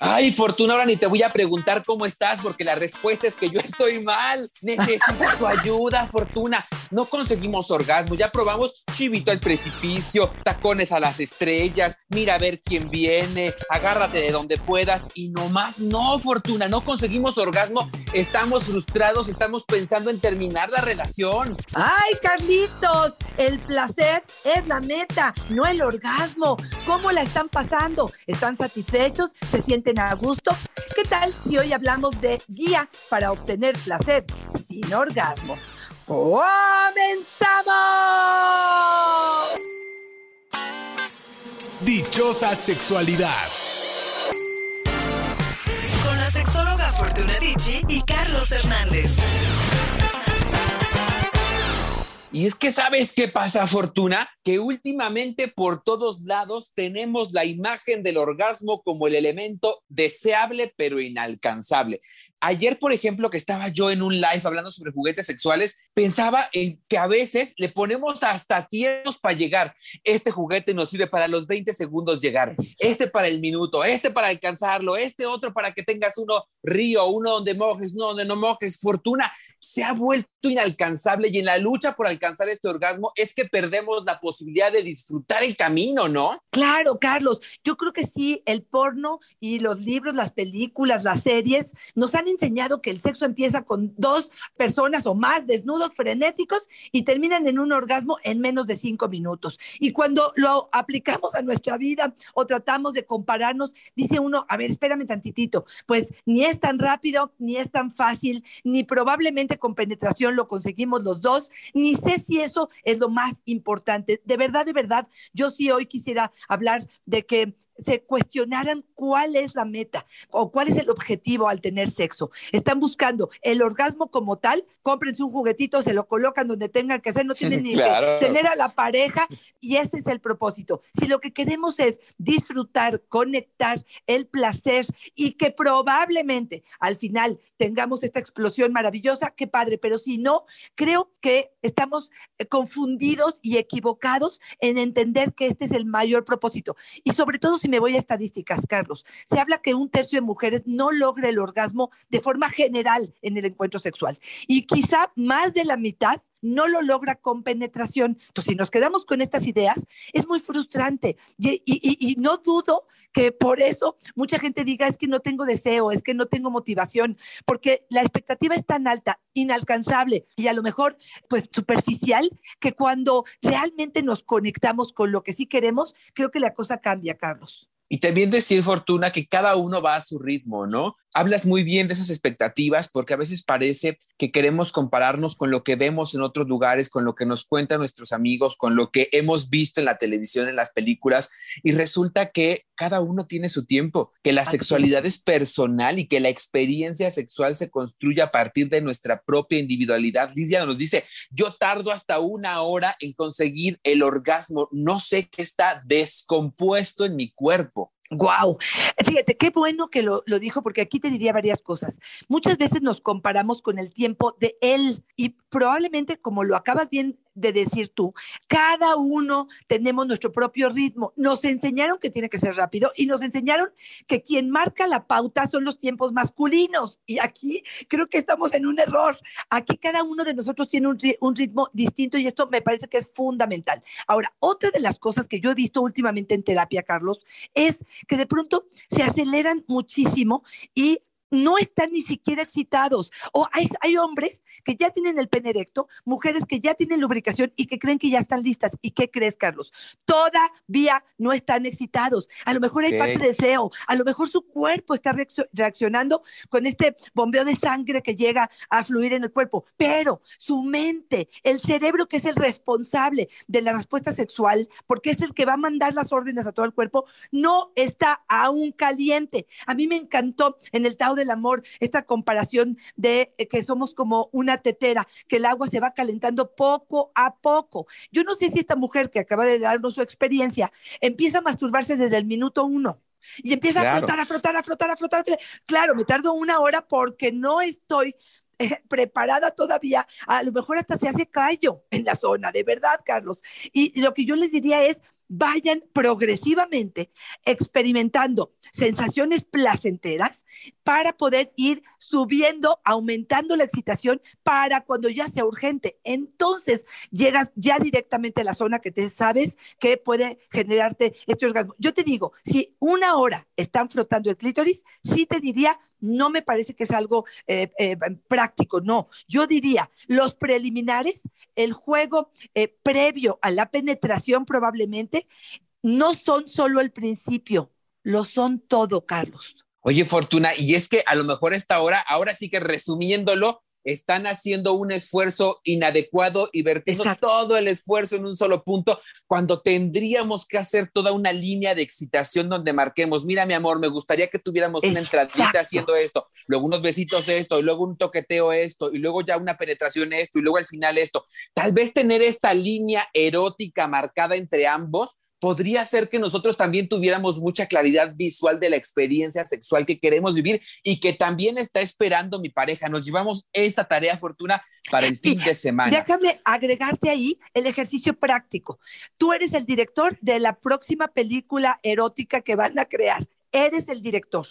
Ay, Fortuna, ahora ni te voy a preguntar cómo estás, porque la respuesta es que yo estoy mal. Necesito tu ayuda, Fortuna. No conseguimos orgasmo, ya probamos chivito al precipicio, tacones a las estrellas, mira a ver quién viene, agárrate de donde puedas y nomás no, Fortuna, no conseguimos orgasmo, estamos frustrados, estamos pensando en terminar la relación. Ay, Carlitos, el placer es la meta, no el orgasmo. ¿Cómo la están pasando? ¿Están satisfechos? ¿Se sienten a gusto? ¿Qué tal si hoy hablamos de guía para obtener placer sin orgasmos? ¡Comenzamos! Dichosa sexualidad. Con la sexóloga Fortuna Dicci y Carlos Hernández. Y es que sabes qué pasa, Fortuna, que últimamente por todos lados tenemos la imagen del orgasmo como el elemento deseable pero inalcanzable. Ayer, por ejemplo, que estaba yo en un live hablando sobre juguetes sexuales, pensaba en que a veces le ponemos hasta tiempos para llegar. Este juguete nos sirve para los 20 segundos llegar, este para el minuto, este para alcanzarlo, este otro para que tengas uno río, uno donde mojes, uno donde no mojes. Fortuna se ha vuelto inalcanzable y en la lucha por alcanzar este orgasmo es que perdemos la posibilidad de disfrutar el camino, ¿no? Claro, Carlos, yo creo que sí, el porno y los libros, las películas, las series nos han enseñado que el sexo empieza con dos personas o más desnudos frenéticos y terminan en un orgasmo en menos de cinco minutos. Y cuando lo aplicamos a nuestra vida o tratamos de compararnos, dice uno, a ver, espérame tantitito, pues ni es tan rápido, ni es tan fácil, ni probablemente con penetración lo conseguimos los dos, ni sé si eso es lo más importante. De verdad, de verdad, yo sí hoy quisiera hablar de que se cuestionaran cuál es la meta o cuál es el objetivo al tener sexo. Están buscando el orgasmo como tal, cómprense un juguetito, se lo colocan donde tengan que hacer, no tienen ni que tener a la pareja y ese es el propósito. Si lo que queremos es disfrutar, conectar el placer y que probablemente al final tengamos esta explosión maravillosa, qué padre, pero si no, creo que estamos eh, confundidos y equivocados en entender que este es el mayor propósito. Y sobre todo si me voy a estadísticas, Carlos, se habla que un tercio de mujeres no logra el orgasmo de forma general en el encuentro sexual. Y quizá más de la mitad no lo logra con penetración. Entonces, si nos quedamos con estas ideas, es muy frustrante. Y, no dudo que por eso mucha gente diga, es que no tengo deseo, es que no tengo motivación, porque la expectativa es tan alta, inalcanzable y a lo mejor, pues, superficial, que cuando realmente nos conectamos con lo que sí queremos, creo que la cosa cambia, Carlos. Y también decir, Fortuna, que cada uno va a su ritmo, ¿no? Hablas muy bien de esas expectativas porque a veces parece que queremos compararnos con lo que vemos en otros lugares, con lo que nos cuentan nuestros amigos, con lo que hemos visto en la televisión, en las películas, y resulta que cada uno tiene su tiempo, que la sexualidad es personal y que la experiencia sexual se construye a partir de nuestra propia individualidad. Lidia nos dice, yo tardo hasta una hora en conseguir el orgasmo, no sé qué está descompuesto en mi cuerpo. Wow, fíjate, qué bueno que lo, lo, dijo, porque aquí te diría varias cosas. Muchas veces nos comparamos con el tiempo de él y probablemente, como lo acabas bien de decir tú, cada uno tenemos nuestro propio ritmo. Nos enseñaron que tiene que ser rápido y nos enseñaron que quien marca la pauta son los tiempos masculinos. Y aquí creo que estamos en un error. Aquí cada uno de nosotros tiene un, ritmo distinto y esto me parece que es fundamental. Ahora, otra de las cosas que yo he visto últimamente en terapia, Carlos, es que de pronto se aceleran muchísimo y no están ni siquiera excitados. O hay, hay, hombres que ya tienen el pene erecto, mujeres que ya tienen lubricación y que creen que ya están listas. ¿Y qué crees, Carlos? Todavía no están excitados. A lo mejor hay parte de deseo, a lo mejor su cuerpo está reaccionando con este bombeo de sangre que llega a fluir en el cuerpo, pero su mente, el cerebro que es el responsable de la respuesta sexual, porque es el que va a mandar las órdenes a todo el cuerpo, no está aún caliente. A mí me encantó en el Tao del amor, esta comparación de eh, que somos como una tetera, que el agua se va calentando poco a poco. Yo no sé si esta mujer que acaba de darnos su experiencia empieza a masturbarse desde el minuto uno. Y empieza a frotar, a frotar, a frotar, a frotar. Claro, me tardo una hora porque no estoy eh, preparada todavía, a lo mejor hasta se hace callo en la zona, de verdad, Carlos. Y lo que yo les diría es, vayan progresivamente experimentando sensaciones placenteras para poder ir subiendo, aumentando la excitación para cuando ya sea urgente. Entonces llegas ya directamente a la zona que te sabes que puede generarte este orgasmo. Yo te digo, si una hora están frotando el clítoris, sí te diría, no me parece que es algo eh, eh, práctico, no. Yo diría, los preliminares, el juego eh, previo a la penetración probablemente, no son solo el principio, lo son todo, Carlos. Oye, Fortuna, y es que a lo mejor esta hora, ahora sí que resumiéndolo, están haciendo un esfuerzo inadecuado y vertiendo todo el esfuerzo en un solo punto, cuando tendríamos que hacer toda una línea de excitación donde marquemos, mira mi amor, me gustaría que tuviéramos una entradita haciendo esto, luego unos besitos esto, y luego un toqueteo esto, y luego ya una penetración esto, y luego al final esto. Tal vez tener esta línea erótica marcada entre ambos podría ser que nosotros también tuviéramos mucha claridad visual de la experiencia sexual que queremos vivir y que también está esperando mi pareja. Nos llevamos esta tarea, Fortuna, para el fin de semana. Déjame agregarte ahí el ejercicio práctico. Tú eres el director de la próxima película erótica que van a crear. Eres el director.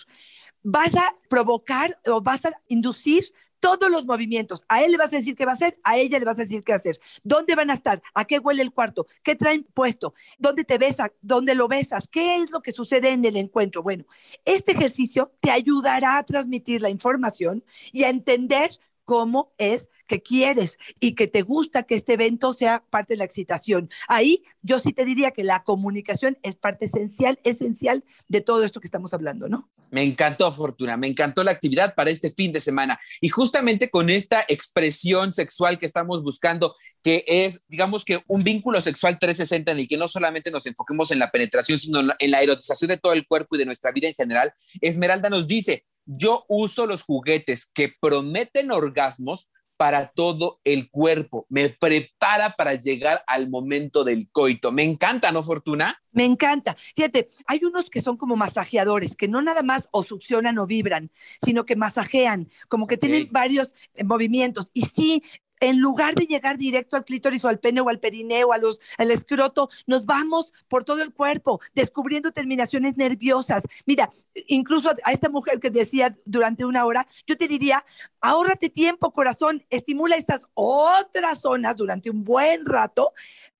Vas a provocar o vas a inducir todos los movimientos. A él le vas a decir qué va a hacer, a ella le vas a decir qué hacer. ¿Dónde van a estar? ¿A qué huele el cuarto? ¿Qué traen puesto? ¿Dónde te besa? ¿Dónde lo besas? ¿Qué es lo que sucede en el encuentro? Bueno, este ejercicio te ayudará a transmitir la información y a entender cómo es que quieres y que te gusta que este evento sea parte de la excitación. Ahí yo sí te diría que la comunicación es parte esencial, esencial de todo esto que estamos hablando, ¿no? Me encantó, Fortuna, me encantó la actividad para este fin de semana. Y justamente con esta expresión sexual que estamos buscando, que es, digamos que un vínculo sexual 360 en el que no solamente nos enfoquemos en la penetración, sino en la erotización de todo el cuerpo y de nuestra vida en general, Esmeralda nos dice, yo uso los juguetes que prometen orgasmos para todo el cuerpo, me prepara para llegar al momento del coito. Me encanta, ¿no, Fortuna? Me encanta. Fíjate, hay unos que son como masajeadores, que no nada más o succionan o vibran, sino que masajean, como que tienen varios eh, movimientos. Y sí, en lugar de llegar directo al clítoris o al pene o al perineo, a los, al escroto, nos vamos por todo el cuerpo, descubriendo terminaciones nerviosas. Mira, incluso a esta mujer que decía durante una hora, yo te diría, ahórrate tiempo, corazón, estimula estas otras zonas durante un buen rato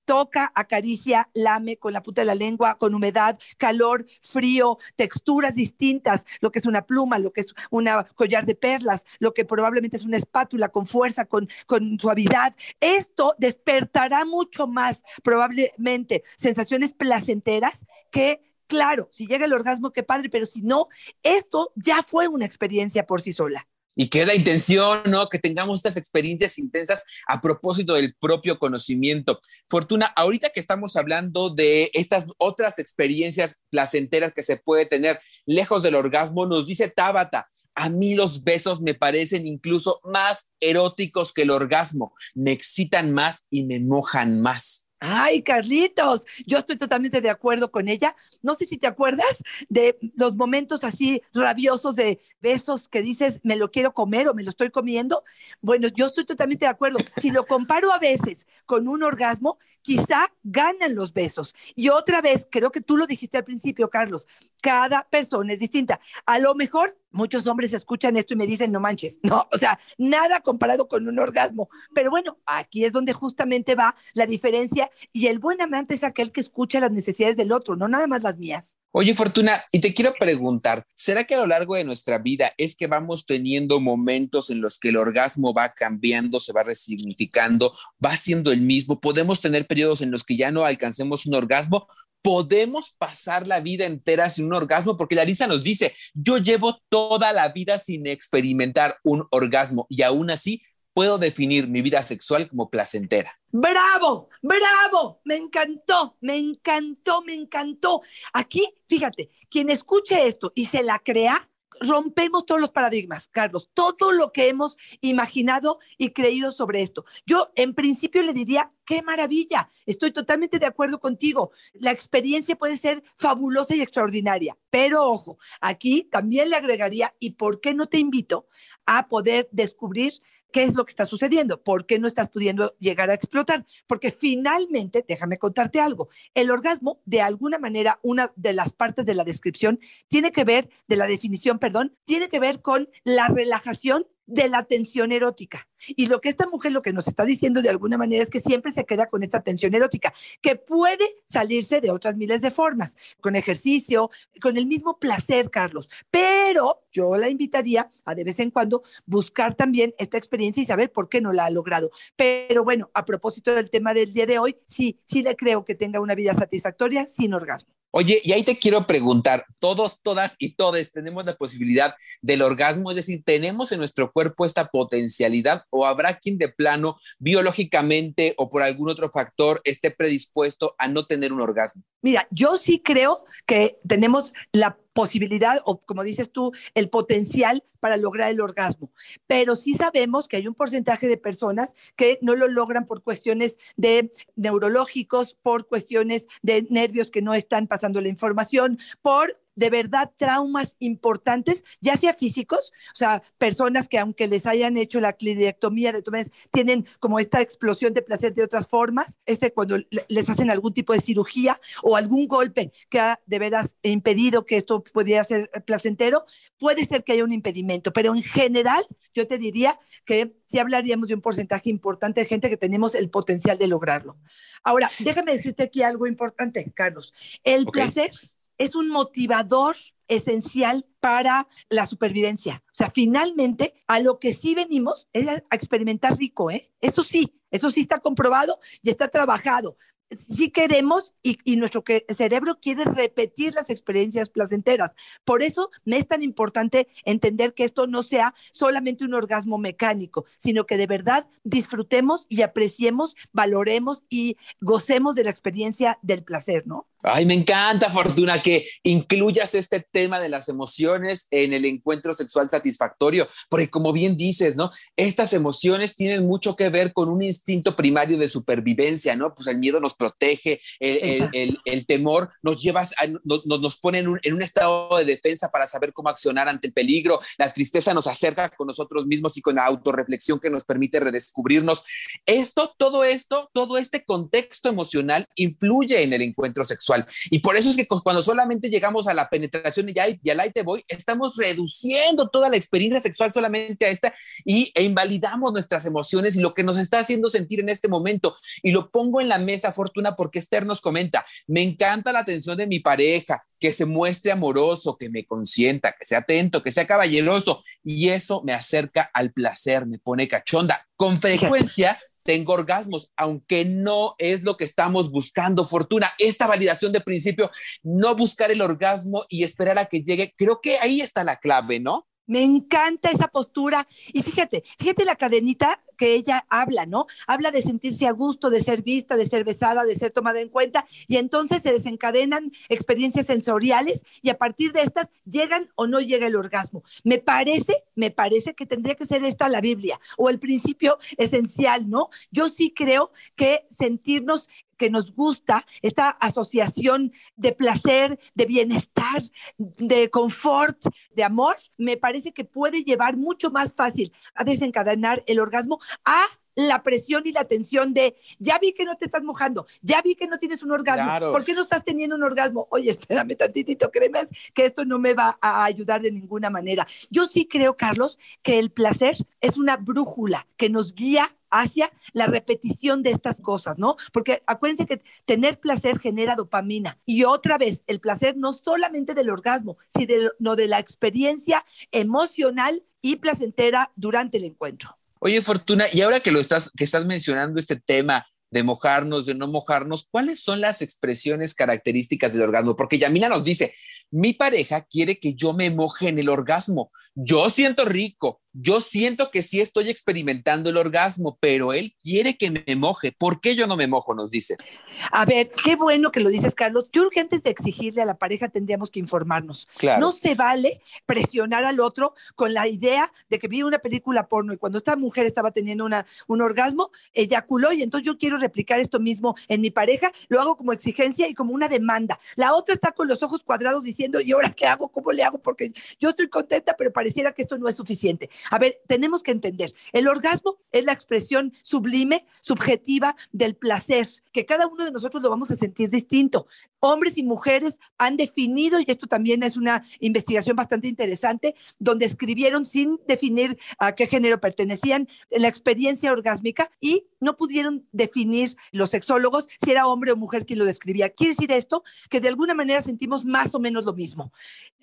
toca, acaricia, lame con la punta de la lengua, con humedad, calor, frío, texturas distintas, lo que es una pluma, lo que es un collar de perlas, lo que probablemente es una espátula con fuerza, con, con suavidad. Esto despertará mucho más probablemente sensaciones placenteras que claro, si llega el orgasmo, qué padre, pero si no, esto ya fue una experiencia por sí sola y que la intención, ¿no? Que tengamos estas experiencias intensas a propósito del propio conocimiento. Fortuna, ahorita que estamos hablando de estas otras experiencias placenteras que se puede tener lejos del orgasmo, nos dice Tabata, a mí los besos me parecen incluso más eróticos que el orgasmo, me excitan más y me mojan más. Ay, Carlitos, yo estoy totalmente de acuerdo con ella. No sé si te acuerdas de los momentos así rabiosos de besos que dices, me lo quiero comer o me lo estoy comiendo. Bueno, yo estoy totalmente de acuerdo. Si lo comparo a veces con un orgasmo, quizá ganan los besos. Y otra vez, creo que tú lo dijiste al principio, Carlos, cada persona es distinta. A lo mejor muchos hombres escuchan esto y me dicen, no manches, no, o sea, nada comparado con un orgasmo. Pero bueno, aquí es donde justamente va la diferencia y el buen amante es aquel que escucha las necesidades del otro, no nada más las mías. Oye, Fortuna, y te quiero preguntar, ¿será que a lo largo de nuestra vida es que vamos teniendo momentos en los que el orgasmo va cambiando, se va resignificando, va siendo el mismo? ¿Podemos tener periodos en los que ya no alcancemos un orgasmo? Podemos pasar la vida entera sin un orgasmo, porque Larisa nos dice, yo llevo toda la vida sin experimentar un orgasmo y aún así puedo definir mi vida sexual como placentera. Bravo, bravo, me encantó, me encantó, me encantó. Aquí, fíjate, quien escuche esto y se la crea, rompemos todos los paradigmas, Carlos, todo lo que hemos imaginado y creído sobre esto. Yo en principio le diría, qué maravilla, estoy totalmente de acuerdo contigo. La experiencia puede ser fabulosa y extraordinaria, pero ojo, aquí también le agregaría, ¿y por qué no te invito a poder descubrir ¿qué es lo que está sucediendo? ¿Por qué no estás pudiendo llegar a explotar? Porque finalmente, déjame contarte algo, el orgasmo, de alguna manera, una de las partes de la descripción, tiene que ver, de la definición, perdón, tiene que ver con la relajación de la tensión erótica. Y lo que esta mujer lo que nos está diciendo de alguna manera es que siempre se queda con esta tensión erótica, que puede salirse de otras miles de formas, con ejercicio, con el mismo placer, Carlos. Pero yo la invitaría a de vez en cuando buscar también esta experiencia y saber por qué no la ha logrado. Pero bueno, a propósito del tema del día de hoy, sí, sí le creo que tenga una vida satisfactoria sin orgasmo. Oye, y ahí te quiero preguntar, todos, todas y todes tenemos la posibilidad del orgasmo, es decir, tenemos en nuestro cuerpo esta potencialidad o habrá quien de plano biológicamente o por algún otro factor esté predispuesto a no tener un orgasmo? Mira, yo sí creo que tenemos la posibilidad o como dices tú, el potencial para lograr el orgasmo. Pero sí sabemos que hay un porcentaje de personas que no lo logran por cuestiones de neurológicos, por cuestiones de nervios que no están pasando la información, por de verdad traumas importantes, ya sea físicos, o sea, personas que aunque les hayan hecho la clidectomía de tomes, tienen como esta explosión de placer de otras formas, este cuando les hacen algún tipo de cirugía o algún golpe que ha de veras impedido que esto pudiera ser placentero, puede ser que haya un impedimento, pero en general yo te diría que sí hablaríamos de un porcentaje importante de gente que tenemos el potencial de lograrlo. Ahora, déjame decirte aquí algo importante, Carlos. El placer es un motivador esencial para la supervivencia. O sea, finalmente a lo que sí venimos es a experimentar rico, ¿eh? Eso sí, eso sí está comprobado y está trabajado sí queremos y, nuestro cerebro quiere repetir las experiencias placenteras. Por eso me es tan importante entender que esto no sea solamente un orgasmo mecánico, sino que de verdad disfrutemos y apreciemos, valoremos y gocemos de la experiencia del placer, ¿no? Ay, me encanta, Fortuna, que incluyas este tema de las emociones en el encuentro sexual satisfactorio, porque como bien dices, ¿no? Estas emociones tienen mucho que ver con un instinto primario de supervivencia, ¿no? Pues el miedo nos protege, el, temor nos lleva, nos, nos pone en un, en un, estado de defensa para saber cómo accionar ante el peligro, la tristeza nos acerca con nosotros mismos y con la autorreflexión que nos permite redescubrirnos. Esto, todo esto, todo este contexto emocional influye en el encuentro sexual. Y por eso es que cuando solamente llegamos a la penetración y ya, y al ahí te voy, estamos reduciendo toda la experiencia sexual solamente a esta y, e invalidamos nuestras emociones y lo que nos está haciendo sentir en este momento. Y lo pongo en la mesa, Fortuna, porque Esther nos comenta, me encanta la atención de mi pareja, que se muestre amoroso, que me consienta, que sea atento, que sea caballeroso. Y eso me acerca al placer, me pone cachonda. Con frecuencia tengo orgasmos, aunque no es lo que estamos buscando, Fortuna. Esta validación de principio, no buscar el orgasmo y esperar a que llegue, creo que ahí está la clave, ¿no? Me encanta esa postura. Y fíjate, fíjate la cadenita que ella habla, ¿no? Habla de sentirse a gusto, de ser vista, de ser besada, de ser tomada en cuenta. Y entonces se desencadenan experiencias sensoriales y a partir de estas llegan o no llega el orgasmo. Me parece, me parece que tendría que ser esta la Biblia o el principio esencial, ¿no? Yo sí creo que sentirnos que nos gusta, esta asociación de placer, de bienestar, de confort, de amor, me parece que puede llevar mucho más fácil a desencadenar el orgasmo a la presión y la tensión de, ya vi que no te estás mojando, ya vi que no tienes un orgasmo, ¿por qué no estás teniendo un orgasmo? Oye, espérame tantitito, créeme que esto no me va a ayudar de ninguna manera. Yo sí creo, Carlos, que el placer es una brújula que nos guía hacia la repetición de estas cosas, ¿no? Porque acuérdense que tener placer genera dopamina. Y otra vez, el placer no solamente del orgasmo, sino de la experiencia emocional y placentera durante el encuentro. Oye, Fortuna, y ahora que lo estás, que estás mencionando este tema de mojarnos, de no mojarnos, ¿cuáles son las expresiones características del orgasmo? Porque Yamina nos dice, mi pareja quiere que yo me moje en el orgasmo. Yo siento rico, yo siento que sí estoy experimentando el orgasmo, pero él quiere que me moje. ¿Por qué yo no me mojo? Nos dice. A ver, qué bueno que lo dices, Carlos. Yo creo que antes de exigirle a la pareja tendríamos que informarnos. Claro. No se vale presionar al otro con la idea de que vi una película porno y cuando esta mujer estaba teniendo una, un orgasmo, eyaculó y entonces yo quiero replicar esto mismo en mi pareja, lo hago como exigencia y como una demanda. La otra está con los ojos cuadrados diciendo, ¿y ahora qué hago? ¿Cómo le hago? Porque yo estoy contenta, pero pareciera que esto no es suficiente. A ver, tenemos que entender, el orgasmo es la expresión sublime, subjetiva del placer, que cada uno de nosotros lo vamos a sentir distinto. Hombres y mujeres han definido, y esto también es una investigación bastante interesante, donde escribieron sin definir a qué género pertenecían la experiencia orgásmica y no pudieron definir los sexólogos si era hombre o mujer quien lo describía. Quiere decir esto que de alguna manera sentimos más o menos lo mismo.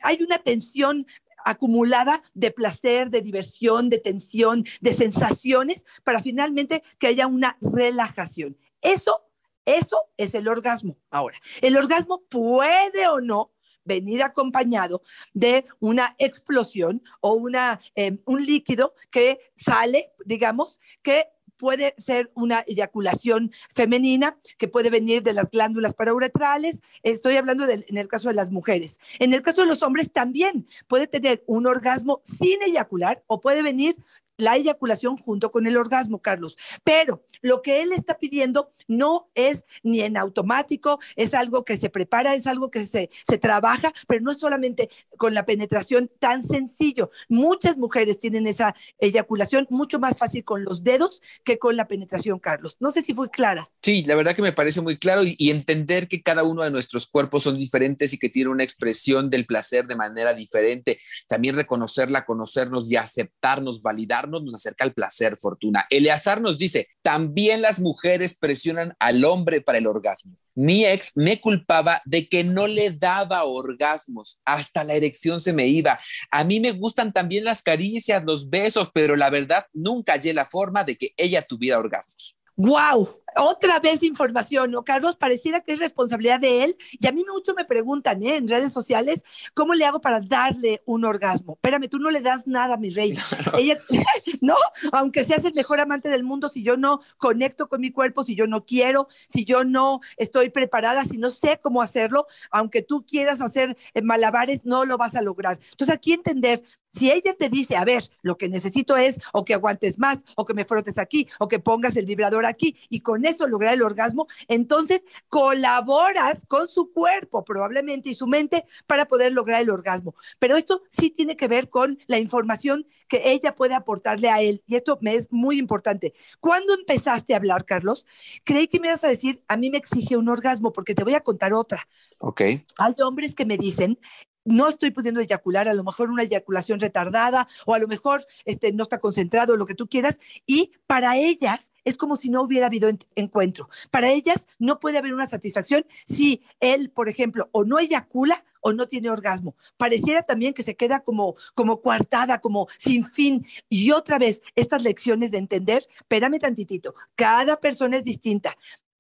Hay una tensión acumulada de placer, de diversión, de tensión, de sensaciones, para finalmente que haya una relajación. Eso, eso es el orgasmo. Ahora, el orgasmo puede o no venir acompañado de una explosión o una, eh, un líquido que sale, digamos, que puede ser una eyaculación femenina que puede venir de las glándulas parauretrales. Estoy hablando en el caso de las mujeres. En el caso de los hombres también puede tener un orgasmo sin eyacular o puede venir la eyaculación junto con el orgasmo, Carlos. Pero lo que él está pidiendo no es ni en automático, es algo que se prepara, es algo que se, se trabaja, pero no es solamente con la penetración tan sencillo. Muchas mujeres tienen esa eyaculación mucho más fácil con los dedos que con la penetración, Carlos. No sé si fue clara. Sí, la verdad que me parece muy claro y, y entender que cada uno de nuestros cuerpos son diferentes y que tiene una expresión del placer de manera diferente. También reconocerla, conocernos y aceptarnos, validar nos acerca al placer, Fortuna. Eleazar nos dice, también las mujeres presionan al hombre para el orgasmo. Mi ex me culpaba de que no le daba orgasmos, hasta la erección se me iba. A mí me gustan también las caricias, los besos, pero la verdad nunca hallé la forma de que ella tuviera orgasmos. ¡Wow! Otra vez información, ¿no? Carlos, pareciera que es responsabilidad de él. Y a mí mucho me preguntan ¿eh? en redes sociales, ¿cómo le hago para darle un orgasmo? Espérame, tú no le das nada, mi rey. Ella, no, aunque seas el mejor amante del mundo, si yo no conecto con mi cuerpo, si yo no quiero, si yo no estoy preparada, si no sé cómo hacerlo, aunque tú quieras hacer eh, malabares, no lo vas a lograr. Entonces, aquí entender, si ella te dice, a ver, lo que necesito es o que aguantes más, o que me frotes aquí, o que pongas el vibrador aquí, y con eso lograr el orgasmo, entonces colaboras con su cuerpo probablemente y su mente para poder lograr el orgasmo. Pero esto sí tiene que ver con la información que ella puede aportarle a él. Y esto me es muy importante. ¿Cuándo empezaste a hablar, Carlos? Creí que me ibas a decir, a mí me exige un orgasmo, porque te voy a contar otra. Ok. Hay hombres que me dicen, no estoy pudiendo eyacular, a lo mejor una eyaculación retardada o a lo mejor este, no está concentrado, lo que tú quieras, y para ellas es como si no hubiera habido encuentro. Para ellas no puede haber una satisfacción si él, por ejemplo, o no eyacula o no tiene orgasmo. Pareciera también que se queda como, como coartada, como sin fin. Y otra vez, estas lecciones de entender, espérame tantitito, cada persona es distinta.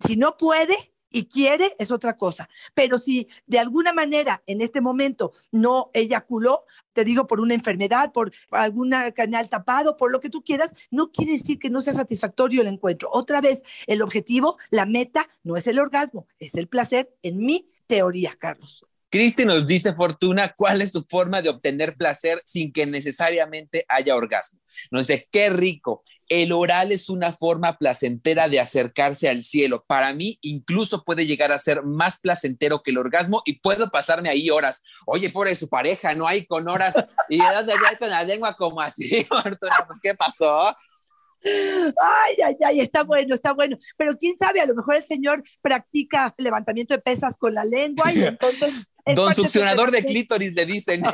Si no puede, y quiere es otra cosa. Pero si de alguna manera en este momento no eyaculó, te digo por una enfermedad, por algún canal tapado, por lo que tú quieras, no quiere decir que no sea satisfactorio el encuentro. Otra vez, el objetivo, la meta, no es el orgasmo, es el placer en mi teoría, Carlos. Cristi nos dice, Fortuna, ¿cuál es tu forma de obtener placer sin que necesariamente haya orgasmo? No sé, qué rico. El oral es una forma placentera de acercarse al cielo. Para mí, incluso puede llegar a ser más placentero que el orgasmo y puedo pasarme ahí horas. Oye, por su pareja, no hay con horas y de allá con la lengua como así, Fortuna, pues, ¿qué pasó? Ay, ay, ay, está bueno, está bueno. Pero quién sabe, a lo mejor el señor practica levantamiento de pesas con la lengua y entonces Don succionador de clítoris, le dicen.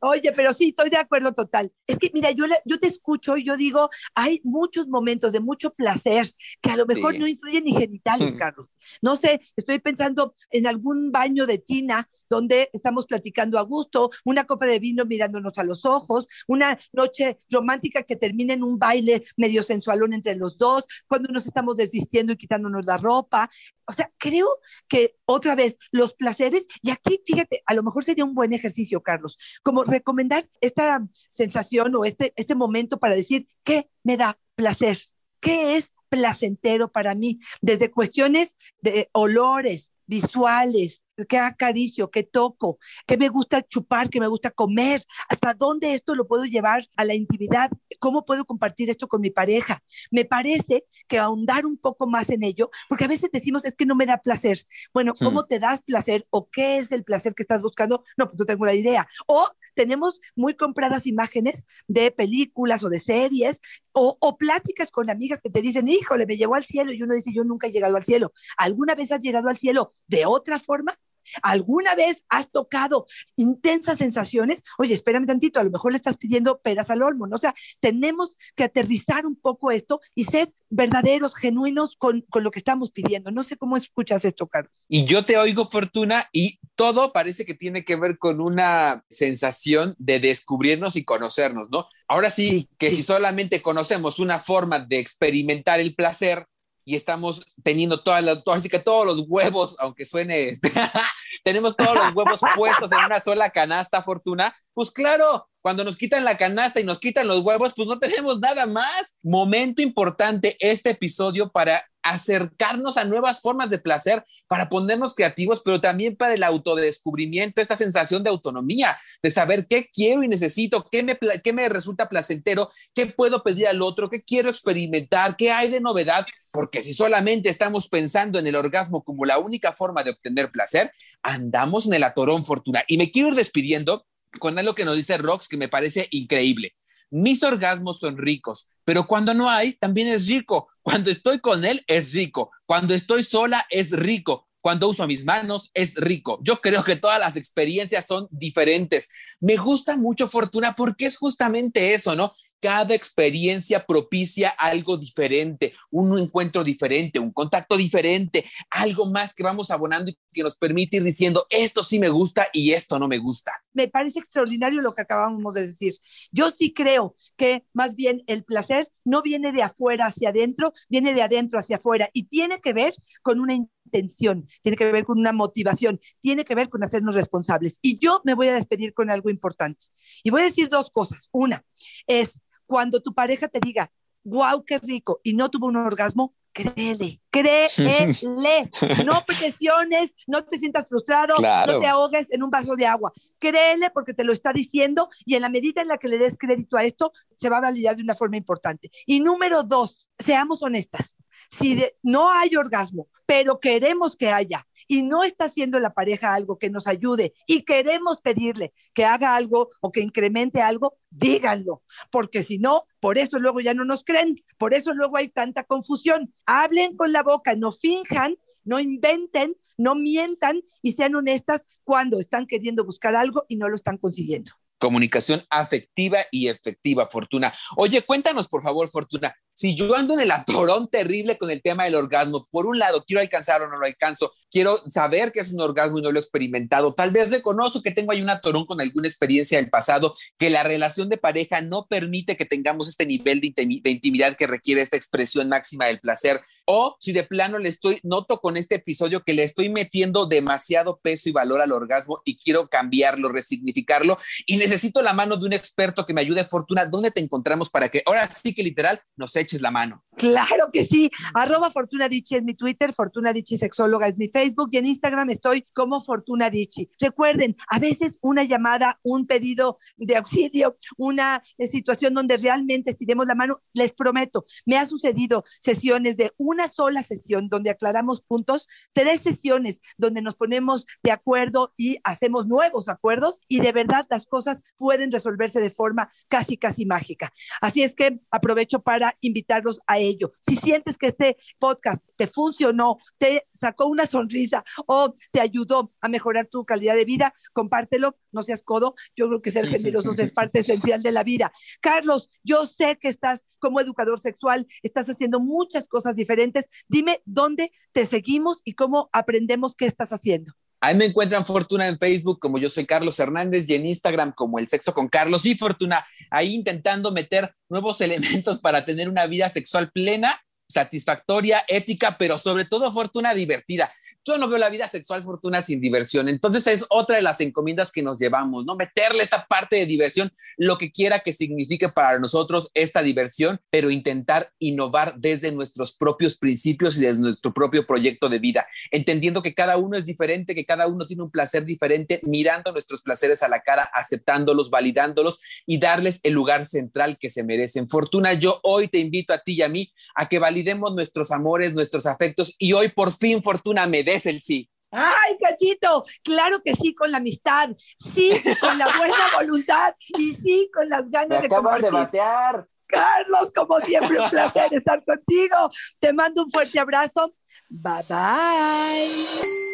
Oye, pero sí, estoy de acuerdo total. Es que, mira, yo, yo te escucho y yo digo, hay muchos momentos de mucho placer que a lo mejor no incluyen ni genitales, Carlos. No sé, estoy pensando en algún baño de tina donde estamos platicando a gusto, una copa de vino mirándonos a los ojos, una noche romántica que termina en un baile medio sensualón entre los dos, cuando nos estamos desvistiendo y quitándonos la ropa. O sea, creo que otra vez los placeres, y aquí fíjate, a lo mejor sería un buen ejercicio, Carlos, como recomendar esta sensación o este, este momento para decir qué me da placer, qué es placentero para mí, desde cuestiones de olores, visuales, qué acaricio, qué toco, qué me gusta chupar, qué me gusta comer, hasta dónde esto lo puedo llevar a la intimidad, cómo puedo compartir esto con mi pareja. Me parece que ahondar un poco más en ello, porque a veces decimos, es que no me da placer. Bueno, ¿cómo hmm. te das placer o qué es el placer que estás buscando? No, pues no tengo la idea. O tenemos muy compradas imágenes de películas o de series o, o, pláticas con amigas que te dicen, híjole, me llevó al cielo y uno dice, yo nunca he llegado al cielo. ¿Alguna vez has llegado al cielo de otra forma? ¿Alguna vez has tocado intensas sensaciones? Oye, espérame tantito, a lo mejor le estás pidiendo peras al olmo, ¿no? O sea, tenemos que aterrizar un poco esto y ser verdaderos, genuinos con, con, lo que estamos pidiendo. No sé cómo escuchas esto, Carlos. Y yo te oigo, Fortuna, y todo parece que tiene que ver con una sensación de descubrirnos y conocernos, ¿no? Ahora sí, que si solamente conocemos una forma de experimentar el placer, y estamos teniendo todas las, así que todos los huevos, aunque suene, este, tenemos todos los huevos puestos en una sola canasta, Fortuna, pues claro, cuando nos quitan la canasta y nos quitan los huevos, pues no tenemos nada más. Momento importante este episodio para acercarnos a nuevas formas de placer, para ponernos creativos, pero también para el autodescubrimiento, esta sensación de autonomía, de saber qué quiero y necesito, qué me, qué me resulta placentero, qué puedo pedir al otro, qué quiero experimentar, qué hay de novedad, porque si solamente estamos pensando en el orgasmo como la única forma de obtener placer, andamos en el atorón fortuna. Y me quiero ir despidiendo con algo que nos dice Rox que me parece increíble. Mis orgasmos son ricos, pero cuando no hay, también es rico. Cuando estoy con él, es rico. Cuando estoy sola, es rico. Cuando uso mis manos, es rico. Yo creo que todas las experiencias son diferentes. Me gusta mucho Fortuna porque es justamente eso, ¿no? Cada experiencia propicia algo diferente, un encuentro diferente, un contacto diferente, algo más que vamos abonando y que nos permite ir diciendo, esto sí me gusta y esto no me gusta. Me parece extraordinario lo que acabamos de decir. Yo sí creo que más bien el placer no viene de afuera hacia adentro, viene de adentro hacia afuera y tiene que ver con una intención, tiene que ver con una motivación, tiene que ver con hacernos responsables. Y yo me voy a despedir con algo importante. Y voy a decir dos cosas. Una es cuando tu pareja te diga, wow, qué rico, y no tuvo un orgasmo, créele, créele. No presiones, no te sientas frustrado, no te ahogues en un vaso de agua. Créele porque te lo está diciendo y en la medida en la que le des crédito a esto, se va a validar de una forma importante. Y número dos, seamos honestas. Si no hay orgasmo, pero queremos que haya y no está haciendo la pareja algo que nos ayude y queremos pedirle que haga algo o que incremente algo, díganlo, porque si no, por eso luego ya no nos creen, por eso luego hay tanta confusión. Hablen con la boca, no finjan, no inventen, no mientan y sean honestas cuando están queriendo buscar algo y no lo están consiguiendo comunicación afectiva y efectiva, Fortuna. Oye, cuéntanos, por favor, Fortuna, si yo ando en el atorón terrible con el tema del orgasmo, por un lado, quiero alcanzar o no lo alcanzo, quiero saber que es un orgasmo y no lo he experimentado, tal vez reconozco que tengo ahí un atorón con alguna experiencia del pasado, que la relación de pareja no permite que tengamos este nivel de, intimidad que requiere esta expresión máxima del placer. O si de plano le estoy, noto con este episodio que le estoy metiendo demasiado peso y valor al orgasmo y quiero cambiarlo, resignificarlo y necesito la mano de un experto que me ayude, Fortuna, ¿dónde te encontramos para que ahora sí que literal nos eches la mano? Claro que sí. Arroba Fortuna es mi Twitter, Fortuna Dichi Sexóloga es mi Facebook y en Instagram estoy como Fortuna Dichi. Recuerden, a veces una llamada, un pedido de auxilio, una situación donde realmente estiremos la mano, les prometo, me ha sucedido sesiones de una sola sesión donde aclaramos puntos, tres sesiones donde nos ponemos de acuerdo y hacemos nuevos acuerdos y de verdad las cosas pueden resolverse de forma casi, casi mágica. Así es que aprovecho para invitarlos a ello. Si sientes que este podcast te funcionó, te sacó una sonrisa o te ayudó a mejorar tu calidad de vida, compártelo, no seas codo. Yo creo que ser generoso es parte esencial de la vida. Carlos, yo sé que estás como educador sexual, estás haciendo muchas cosas diferentes. Dime dónde te seguimos y cómo aprendemos qué estás haciendo. Ahí me encuentran Fortuna en Facebook como yo soy Carlos Hernández y en Instagram como El Sexo con Carlos y Fortuna, ahí intentando meter nuevos elementos para tener una vida sexual plena, satisfactoria, ética, pero sobre todo Fortuna divertida. Yo no veo la vida sexual fortuna sin diversión. Entonces es otra de las encomiendas que nos llevamos, ¿no? Meterle esta parte de diversión, lo que quiera que signifique para nosotros esta diversión, pero intentar innovar desde nuestros propios principios y desde nuestro propio proyecto de vida, entendiendo que cada uno es diferente, que cada uno tiene un placer diferente, mirando nuestros placeres a la cara, aceptándolos, validándolos y darles el lugar central que se merecen. Fortuna, yo hoy te invito a ti y a mí a que validemos nuestros amores, nuestros afectos y hoy por fin, Fortuna, me es el sí. Ay, cachito, claro que sí con la amistad, sí con la buena voluntad y sí con las ganas Me de compartir. de batear. Carlos, como siempre, un placer estar contigo. Te mando un fuerte abrazo. Bye bye.